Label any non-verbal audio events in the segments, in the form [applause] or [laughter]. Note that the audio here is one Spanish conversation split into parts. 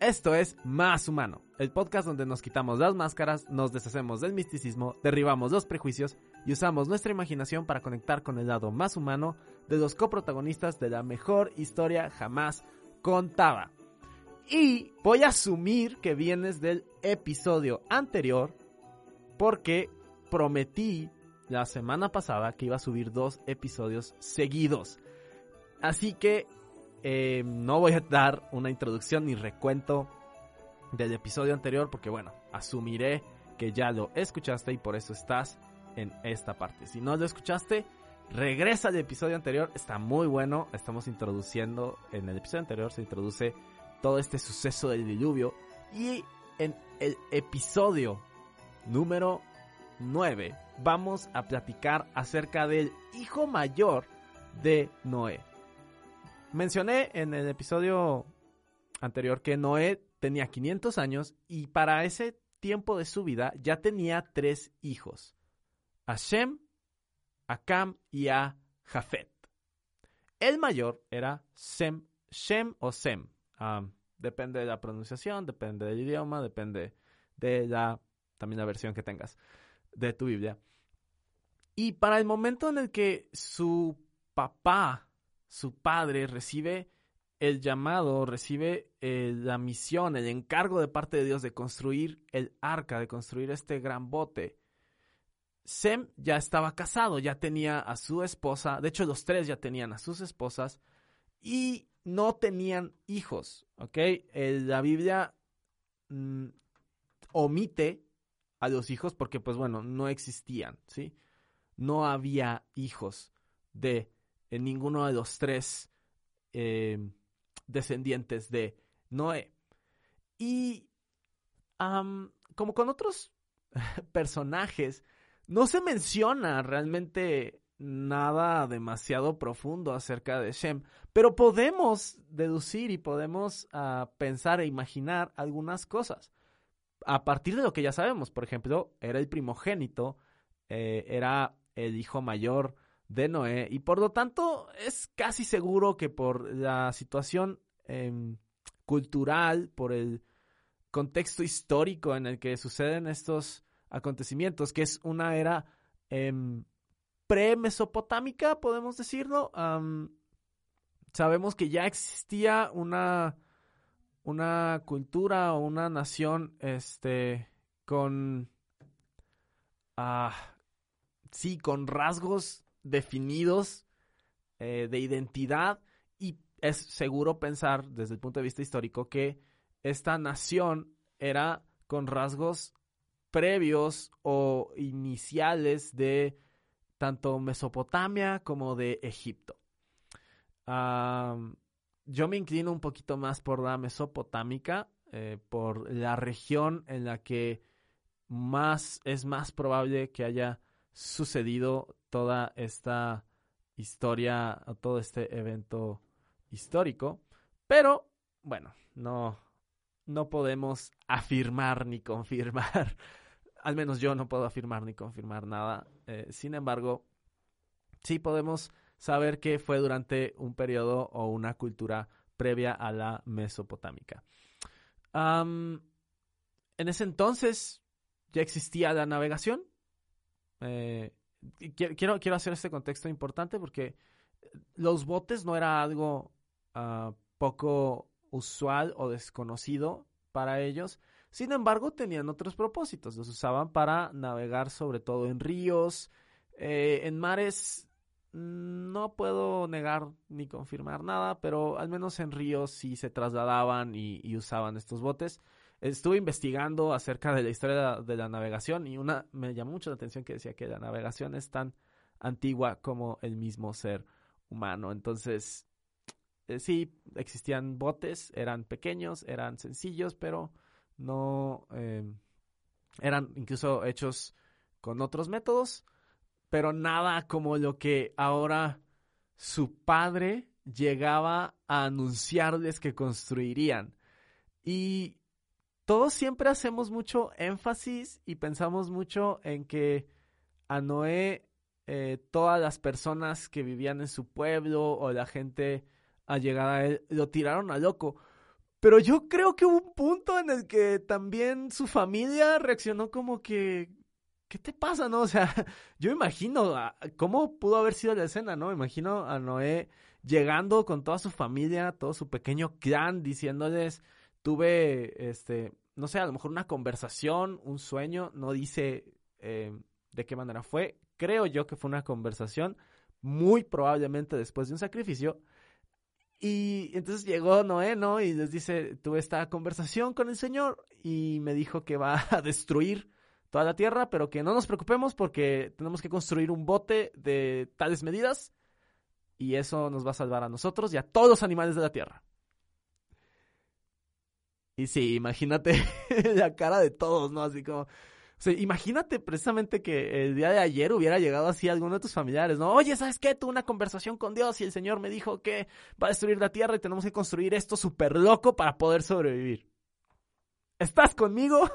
Esto es Más Humano, el podcast donde nos quitamos las máscaras, nos deshacemos del misticismo, derribamos los prejuicios y usamos nuestra imaginación para conectar con el lado más humano de los coprotagonistas de la mejor historia jamás contada. Y voy a asumir que vienes del episodio anterior porque prometí la semana pasada que iba a subir dos episodios seguidos. Así que eh, no voy a dar una introducción ni recuento del episodio anterior porque bueno, asumiré que ya lo escuchaste y por eso estás en esta parte. Si no lo escuchaste, regresa al episodio anterior, está muy bueno, estamos introduciendo, en el episodio anterior se introduce todo este suceso del diluvio y en el episodio número 9 vamos a platicar acerca del hijo mayor de Noé. Mencioné en el episodio anterior que Noé tenía 500 años y para ese tiempo de su vida ya tenía tres hijos. A Shem, a Cam y a Jafet. El mayor era Sem, Shem o Sem. depende de la pronunciación, depende del idioma, depende de la también la versión que tengas de tu Biblia. Y para el momento en el que su papá su padre recibe el llamado, recibe eh, la misión, el encargo de parte de Dios de construir el arca, de construir este gran bote. Sem ya estaba casado, ya tenía a su esposa, de hecho los tres ya tenían a sus esposas y no tenían hijos, ¿ok? la Biblia mm, omite a los hijos porque pues bueno, no existían, ¿sí? No había hijos de en ninguno de los tres eh, descendientes de Noé. Y como con otros [laughs] personajes, no se menciona realmente nada demasiado profundo acerca de Shem, pero podemos deducir y podemos ah, pensar e imaginar algunas cosas. A partir de lo que ya sabemos, por ejemplo, era el primogénito, eh, era el hijo mayor de Noé. Y por lo tanto es casi seguro que por la situación em, cultural, por el contexto histórico en el que suceden estos acontecimientos, que es una era em, pre-mesopotámica, podemos decirlo, sabemos que ya existía una, una cultura o una nación este, con... Ah, sí, con rasgos definidos eh, de identidad y es seguro pensar desde el punto de vista histórico que esta nación era con rasgos previos o iniciales de tanto Mesopotamia como de Egipto. yo me inclino un poquito más por la mesopotámica, eh, por la región en la que más es más probable que haya sucedido toda esta historia, todo este evento histórico. Pero, bueno, no, no podemos afirmar ni confirmar. [laughs] Al menos yo no puedo afirmar ni confirmar nada. Eh, sin embargo, sí podemos saber que fue durante un periodo o una cultura previa a la mesopotámica. en ese entonces ya existía la navegación. Eh, quiero, quiero hacer este contexto importante porque los botes no era algo ah, poco usual o desconocido para ellos. Sin embargo, tenían otros propósitos. Los usaban para navegar sobre todo en ríos, eh, en mares. No puedo negar ni confirmar nada, pero al menos en ríos sí se trasladaban y usaban estos botes estuve investigando acerca de la historia de la, navegación y una me llamó mucho la atención que decía que la navegación es tan antigua como el mismo ser humano. Entonces, eh, sí, existían botes, eran pequeños, eran sencillos, pero no eh, eran incluso hechos con otros métodos, pero nada como lo que ahora su padre llegaba a anunciarles que construirían. Y todos siempre hacemos mucho énfasis y pensamos mucho en que a Noé eh, todas las personas que vivían en su pueblo o la gente allegada a él lo tiraron a loco. Pero yo creo que hubo un punto en el que también su familia reaccionó como que, ¿qué te pasa, no? [laughs] O sea, yo imagino cómo pudo haber sido la escena, ¿no? Imagino a Noé llegando con toda su familia, todo su pequeño clan, diciéndoles, tuve, este, no sé, a lo mejor una conversación, un sueño, no dice eh, de qué manera fue. Creo yo que fue una conversación, muy probablemente después de un sacrificio. Y entonces llegó Noé, ¿no? Y les dice, tuve esta conversación con el Señor y me dijo que va a [laughs] destruir toda la tierra, pero que no nos preocupemos porque tenemos que construir un bote de tales medidas y eso nos va a salvar a nosotros y a todos los animales de la tierra. Y sí, imagínate [laughs] la cara de todos, ¿no? Así como... O sea, imagínate precisamente que el día de ayer hubiera llegado así alguno de tus familiares, ¿no? Oye, ¿sabes qué? Tuve una conversación con Dios y el Señor me dijo que va a destruir la tierra y tenemos que construir esto súper loco para poder sobrevivir. ¿Estás conmigo?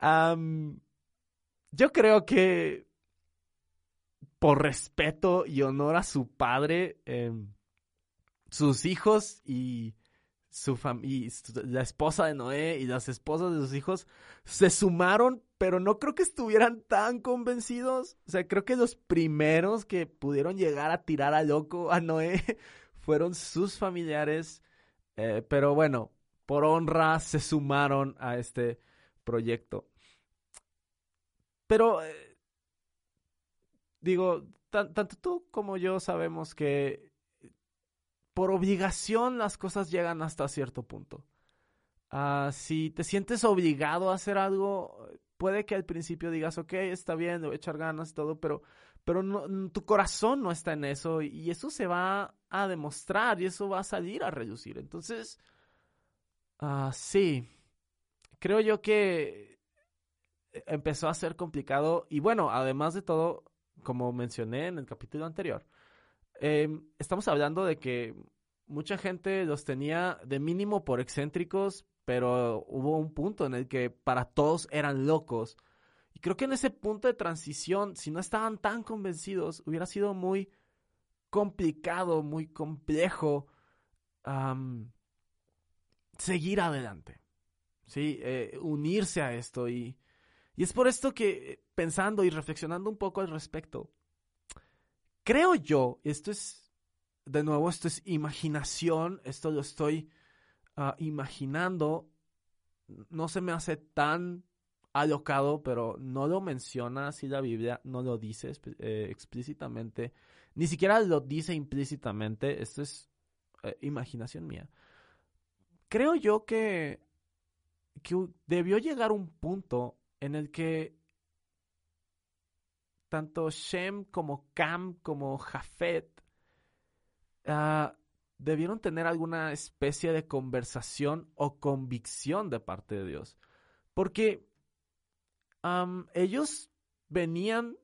[laughs] yo creo que por respeto y honor a su padre, em, sus hijos y su familia, la esposa de Noé y las esposas de sus hijos se sumaron, pero no creo que estuvieran tan convencidos. O sea, creo que los primeros que pudieron llegar a tirar a loco a Noé [laughs] fueron sus familiares. Eh, pero bueno, por honra se sumaron a este proyecto. Pero, eh, digo, tanto tú como yo sabemos que por obligación las cosas llegan hasta cierto punto. Ah, si te sientes obligado a hacer algo, puede que al principio digas, ok, está bien, le voy a echar ganas y todo, pero, pero no, tu corazón no está en eso y eso se va a demostrar y eso va a salir a reducir. Entonces, uh, sí, creo yo que empezó a ser complicado y bueno, además de todo, como mencioné en el capítulo anterior, Em, estamos hablando de que mucha gente los tenía de mínimo por excéntricos, pero hubo un punto en el que para todos eran locos. Y creo que en ese punto de transición, si no estaban tan convencidos, hubiera sido muy complicado, muy complejo seguir adelante. ¿sí? Eh, unirse a esto. Y, y es por esto que, pensando y reflexionando un poco al respecto, creo yo, esto es, de nuevo, esto es imaginación, esto lo estoy ah, imaginando, no se me hace tan alocado, pero no lo menciona así la Biblia, no lo dice eh, explícitamente, ni siquiera lo dice implícitamente, esto es eh, imaginación mía. Creo yo que, que debió llegar un punto en el que tanto Shem como Cam como Jafet ah, debieron tener alguna especie de conversación o convicción de parte de Dios. Porque ellos venían,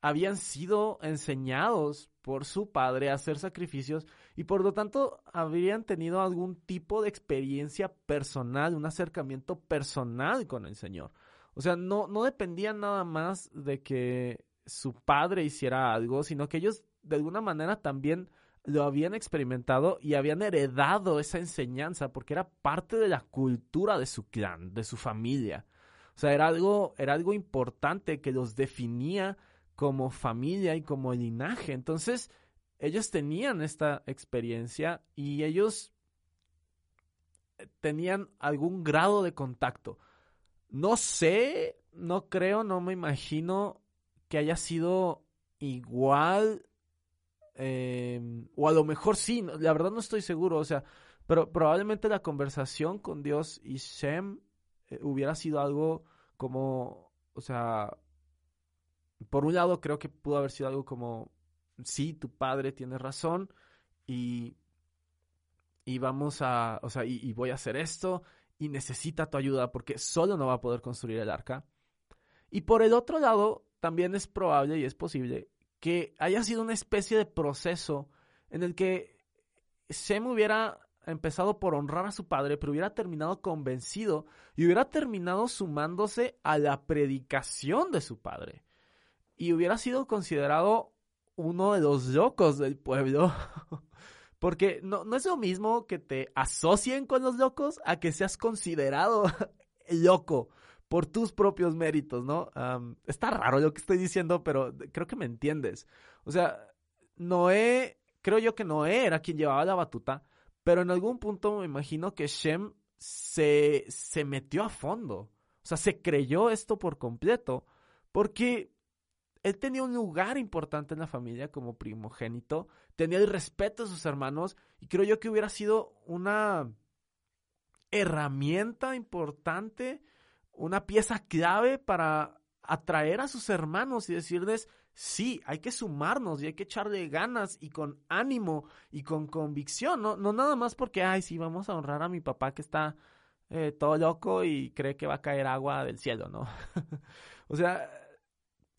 habían sido enseñados por su padre a hacer sacrificios y por lo tanto habrían tenido algún tipo de experiencia personal, un acercamiento personal con el Señor. O sea, no, no dependían nada más de que su padre hiciera algo, sino que ellos de alguna manera también lo habían experimentado y habían heredado esa enseñanza porque era parte de la cultura de su clan, de su familia. O sea, era algo, era algo importante que los definía como familia y como linaje. Entonces, ellos tenían esta experiencia y ellos tenían algún grado de contacto. No sé, no creo, no me imagino que haya sido igual, em, o a lo mejor sí, la verdad no estoy seguro, o sea, pero probablemente la conversación con Dios y Shem eh, hubiera sido algo como, o sea, por un lado creo que pudo haber sido algo como, sí, tu padre tiene razón y, y vamos a, o sea, y voy a hacer esto y necesita tu ayuda porque solo no va a poder construir el arca. Y por el otro lado, también es probable y es posible que haya sido una especie de proceso en el que Sem hubiera empezado por honrar a su padre, pero hubiera terminado convencido y hubiera terminado sumándose a la predicación de su padre. Y hubiera sido considerado uno de los locos del pueblo [laughs] Porque no, no es lo mismo que te asocien con los locos a que seas considerado [laughs] loco por tus propios méritos, ¿no? está raro lo que estoy diciendo, pero creo que me entiendes. O sea, Noé, creo yo que Noé era quien llevaba la batuta, pero en algún punto me imagino que Shem se, se metió a fondo. O sea, se creyó esto por completo, porque él tenía un lugar importante en la familia como primogénito, tenía el respeto de sus hermanos, y creo yo que hubiera sido una herramienta importante, una pieza clave para atraer a sus hermanos y decirles, sí, hay que sumarnos y hay que echarle ganas y con ánimo y con convicción, no, no nada más porque, ay, sí, vamos a honrar a mi papá que está eh, todo loco y cree que va a caer agua del cielo, ¿no? [laughs] o sea,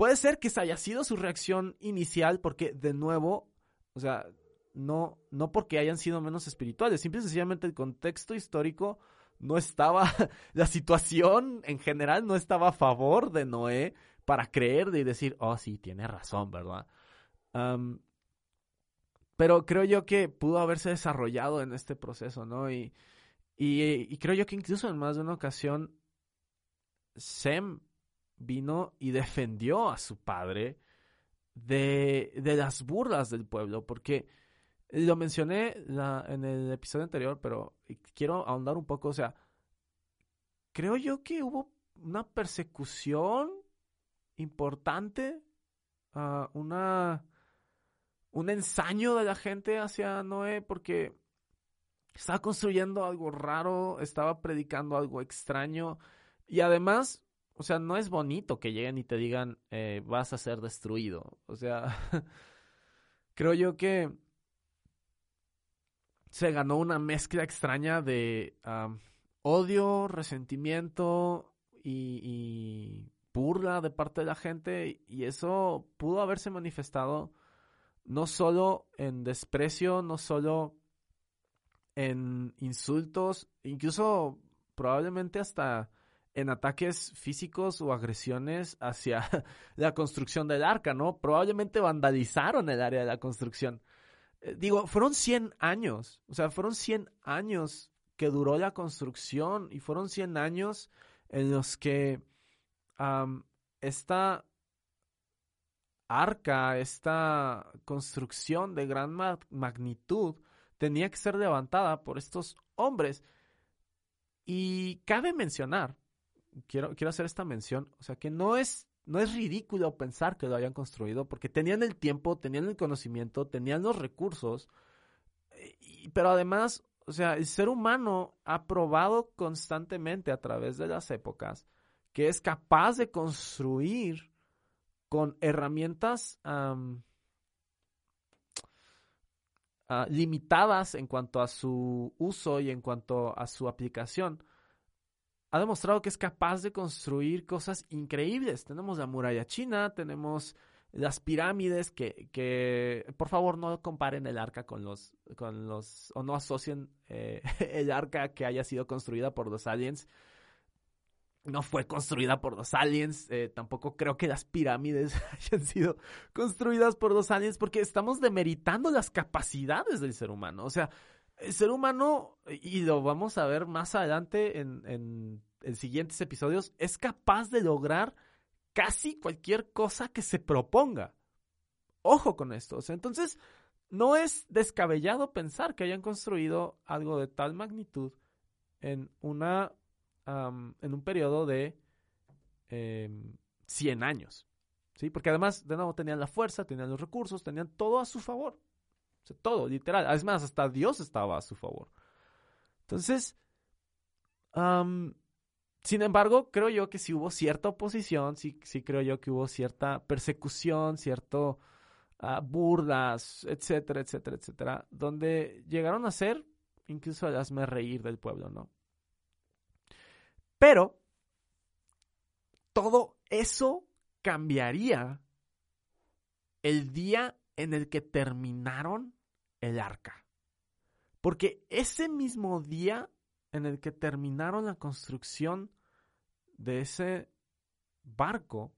puede ser que esa haya sido su reacción inicial porque, de nuevo, o sea, no, no porque hayan sido menos espirituales, simple y sencillamente el contexto histórico no estaba, [laughs] la situación en general no estaba a favor de Noé para creer y decir, oh, sí, tiene razón, ¿verdad? pero creo yo que pudo haberse desarrollado en este proceso, ¿no? Y, y, creo yo que incluso en más de una ocasión, Sem vino y [laughs] defendió a su padre de, de las burlas del pueblo, porque lo mencioné en el episodio anterior, pero quiero ahondar un poco, o sea, creo yo que hubo una persecución importante, uh, una, un ensaño de la gente hacia Noé porque estaba construyendo algo raro, estaba predicando algo extraño y además, o sea, no es bonito que lleguen y te digan eh, vas a ser destruido. O sea, [laughs] creo yo que se ganó una mezcla extraña de odio, resentimiento y burla de parte de la gente y eso pudo haberse manifestado no solo en desprecio, no solo en insultos, incluso probablemente hasta en ataques físicos o agresiones hacia [laughs] la construcción del arca, ¿no? Probablemente vandalizaron el área de la construcción. Eh, digo, fueron 100 años, o sea, fueron 100 años que duró la construcción y fueron 100 años en los que esta arca, esta construcción de gran magnitud, tenía que ser levantada por estos hombres. Y cabe mencionar, quiero, quiero hacer esta mención, o sea que no es, no es ridículo pensar que lo hayan construido, porque tenían el tiempo, tenían el conocimiento, tenían los recursos, pero además, o sea, el ser humano ha probado constantemente a través de las épocas que es capaz de construir con herramientas ah, limitadas en cuanto a su uso y en cuanto a su aplicación, ha demostrado que es capaz de construir cosas increíbles. Tenemos la muralla china, tenemos las pirámides que, que por favor no comparen el arca con los, con los, o no asocien eh, [laughs] el arca que haya sido construida por los aliens no fue construida por los aliens. Eh, tampoco creo que las pirámides [laughs] hayan sido construidas por los aliens porque estamos demeritando las capacidades del ser humano. O sea, el ser humano, y lo vamos a ver más adelante en, en, en siguientes episodios, es capaz de lograr casi cualquier cosa que se proponga. Ojo con esto. O sea, entonces, no es descabellado pensar que hayan construido algo de tal magnitud en una en un periodo de 100 em, años. ¿sí? Porque además, de nuevo, tenían la fuerza, tenían los recursos, tenían todo a su favor. Todo, literal. Es más, hasta Dios estaba a su favor. Entonces, sin embargo, creo yo que sí hubo cierta oposición, sí, sí creo yo que hubo cierta persecución, cierto uh, burlas, etcétera, etcétera, etcétera, donde llegaron a ser incluso a hazme reír del pueblo, ¿no? Pero todo eso cambiaría el día en el que terminaron el arca. Porque ese mismo día en el que terminaron la construcción de ese barco,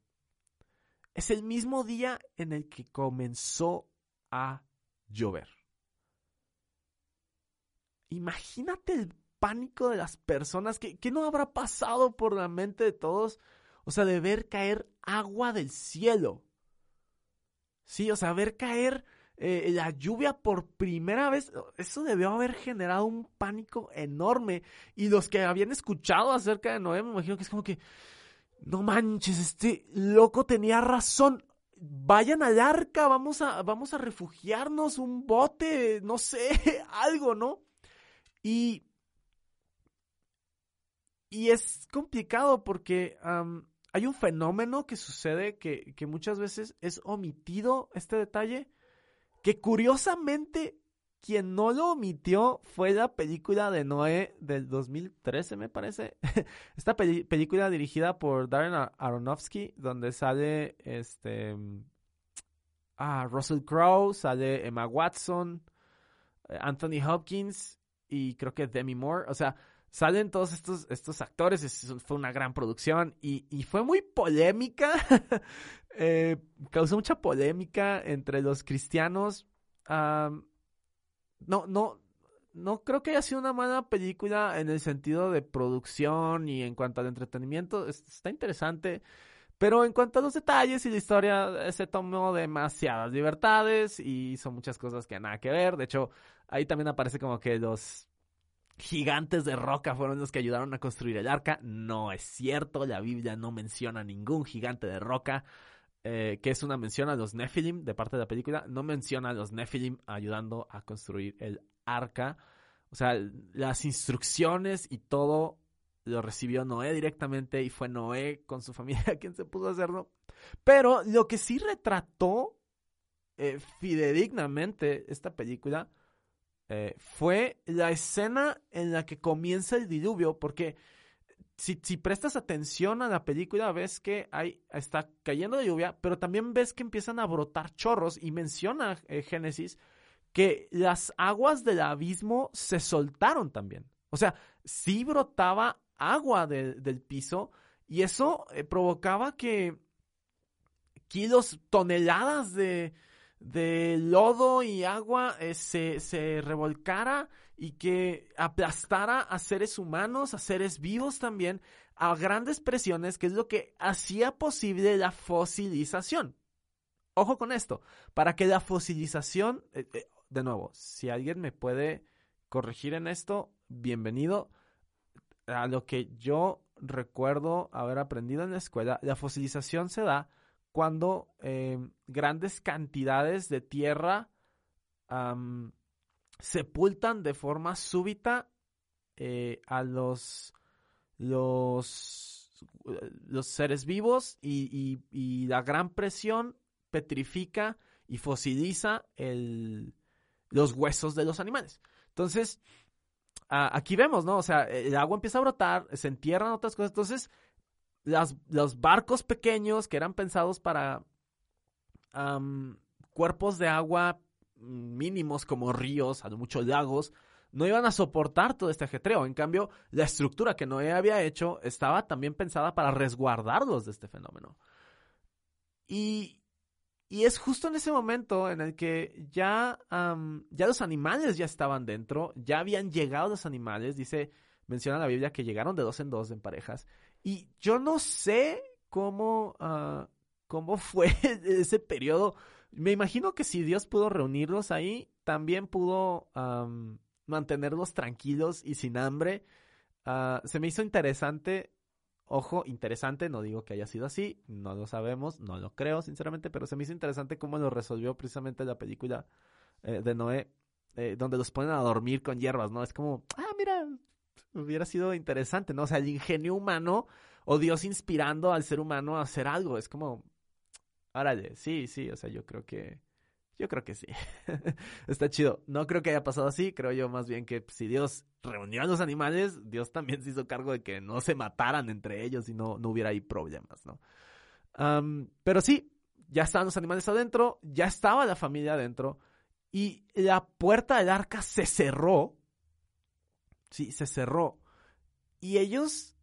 es el mismo día en el que comenzó a llover. imagínate el pánico de las personas, que, no habrá pasado por la mente de todos, o sea, de ver caer agua del cielo. Sí, o sea, ver caer eh, la lluvia por primera vez, eso debió haber generado un pánico enorme. Y los que habían escuchado acerca de Noé, me imagino que es como que, no manches, este loco tenía razón. Vayan al arca, vamos a, vamos a refugiarnos, un bote, no sé, [laughs] algo, ¿no? Y y es complicado porque hay un fenómeno que sucede que, muchas veces es omitido este detalle, que curiosamente quien no lo omitió fue la película de Noé del 2013, me parece. [laughs] Esta película dirigida por Darren Aronofsky, donde sale este ah, Russell Crowe, sale Emma Watson, eh, Anthony Hopkins y creo que Demi Moore. O sea, salen todos estos, estos actores, fue una gran producción y, fue muy polémica, [laughs] eh, causó mucha polémica entre los cristianos. no, no, no creo que haya sido una mala película en el sentido de producción y en cuanto al entretenimiento, está interesante. Pero en cuanto a los detalles y la historia, se tomó demasiadas libertades y son muchas cosas que nada que ver. De hecho, ahí también aparece como que los gigantes de roca fueron los que ayudaron a construir el arca. No es cierto, la Biblia no menciona ningún gigante de roca, eh, que es una mención a los Nephilim de parte de la película. No menciona a los Nephilim ayudando a construir el arca. O sea, las instrucciones y todo lo recibió Noé directamente y fue Noé con su familia [laughs] quien se pudo hacerlo. Pero lo que sí retrató eh, fidedignamente esta película eh, fue la escena en la que comienza el diluvio, porque si, prestas atención a la película ves que hay, está cayendo de lluvia, pero también ves que empiezan a brotar chorros y menciona eh, Génesis que las aguas del abismo se soltaron también. O sea, sí brotaba agua del piso y eso eh, provocaba que kilos, toneladas de, de lodo y agua eh, se, se, revolcara y que aplastara a seres humanos, a seres vivos también, a grandes presiones, que es lo que hacía posible la fosilización. Ojo con esto, para que la fosilización, eh, eh, de nuevo, si alguien me puede corregir en esto, bienvenido. A lo que yo recuerdo haber aprendido en la escuela, la fosilización se da cuando eh, grandes cantidades de tierra sepultan de forma súbita eh, a los, los, los seres vivos y, la gran presión petrifica y fosiliza el, los huesos de los animales. Entonces, aquí vemos, ¿no? O sea, el agua empieza a brotar, se entierran otras cosas. Entonces, los barcos pequeños que eran pensados para cuerpos de agua mínimos como ríos, a lo mucho lagos, no iban a soportar todo este ajetreo. En cambio, la estructura que Noé había hecho estaba también pensada para resguardarlos de este fenómeno. Y, y es justo en ese momento en el que ya, ya los animales ya estaban dentro, ya habían llegado los animales, dice, menciona la Biblia que llegaron de dos en dos en parejas, y yo no sé cómo, ah, cómo fue [laughs] ese periodo. Me imagino que si Dios pudo reunirlos ahí, también pudo mantenerlos tranquilos y sin hambre. Ah, se me hizo interesante, ojo, interesante, no digo que haya sido así, no lo sabemos, no lo creo sinceramente, pero se me hizo interesante cómo lo resolvió precisamente la película eh, de Noé, eh, donde los ponen a dormir con hierbas, ¿no? Es como, ah, mira, hubiera sido interesante, ¿no? O sea, el ingenio humano o Dios inspirando al ser humano a hacer algo. Es como, órale, sí, sí, o sea, yo creo que, yo creo que sí. [laughs] Está chido. No creo que haya pasado así, creo yo más bien que si Dios reunió a los animales, Dios también se hizo cargo de que no se mataran entre ellos y no, no hubiera ahí problemas, ¿no? pero sí, ya estaban los animales adentro, ya estaba la familia adentro y la puerta del arca se cerró Sí, se cerró. Y ellos,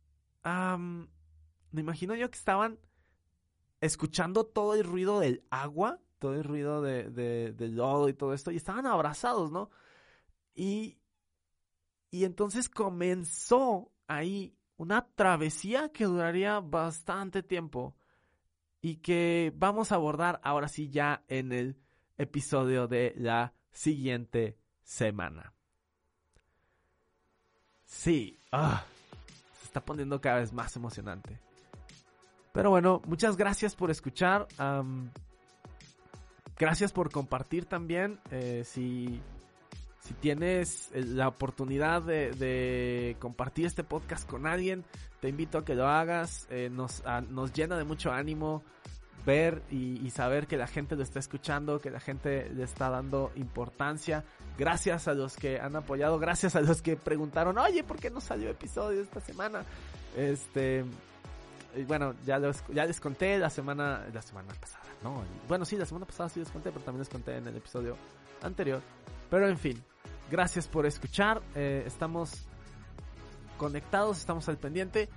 me imagino yo que estaban escuchando todo el ruido del agua, todo el ruido de, del lodo y todo esto, y estaban abrazados, ¿no? Y, Y entonces comenzó ahí una travesía que duraría bastante tiempo y que vamos a abordar ahora sí ya en el episodio de la siguiente semana. Sí, ah, se está poniendo cada vez más emocionante. Pero bueno, muchas gracias por escuchar. gracias por compartir también. Eh, si, si tienes eh, la oportunidad de, compartir este podcast con alguien, te invito a que lo hagas. Eh, nos, nos llena de mucho ánimo ver y, saber que la gente lo está escuchando, que la gente le está dando importancia. Gracias a los que han apoyado, gracias a los que preguntaron, oye, ¿por qué no salió episodio esta semana? Este, bueno, ya, ya les conté la semana, la semana pasada, ¿no? Bueno, sí, la semana pasada sí les conté, pero también les conté en el episodio anterior. Pero en fin, gracias por escuchar, eh, estamos conectados, estamos al pendiente.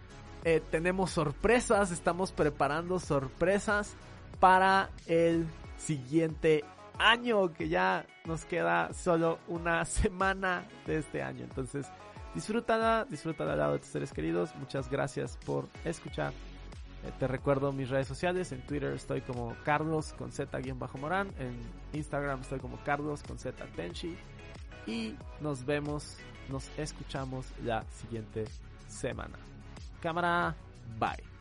Eh, tenemos sorpresas, estamos preparando sorpresas para el siguiente año, que ya nos queda solo una [laughs] semana de este año. Entonces, disfrútala, disfrútala al lado de tus seres queridos. Muchas gracias por escuchar. Eh, te recuerdo mis redes sociales. En Twitter estoy como Carlos con Z-Morán. En Instagram estoy como Carlos con Z Tenchi. Y nos vemos, nos escuchamos la siguiente semana. Cámara, bye.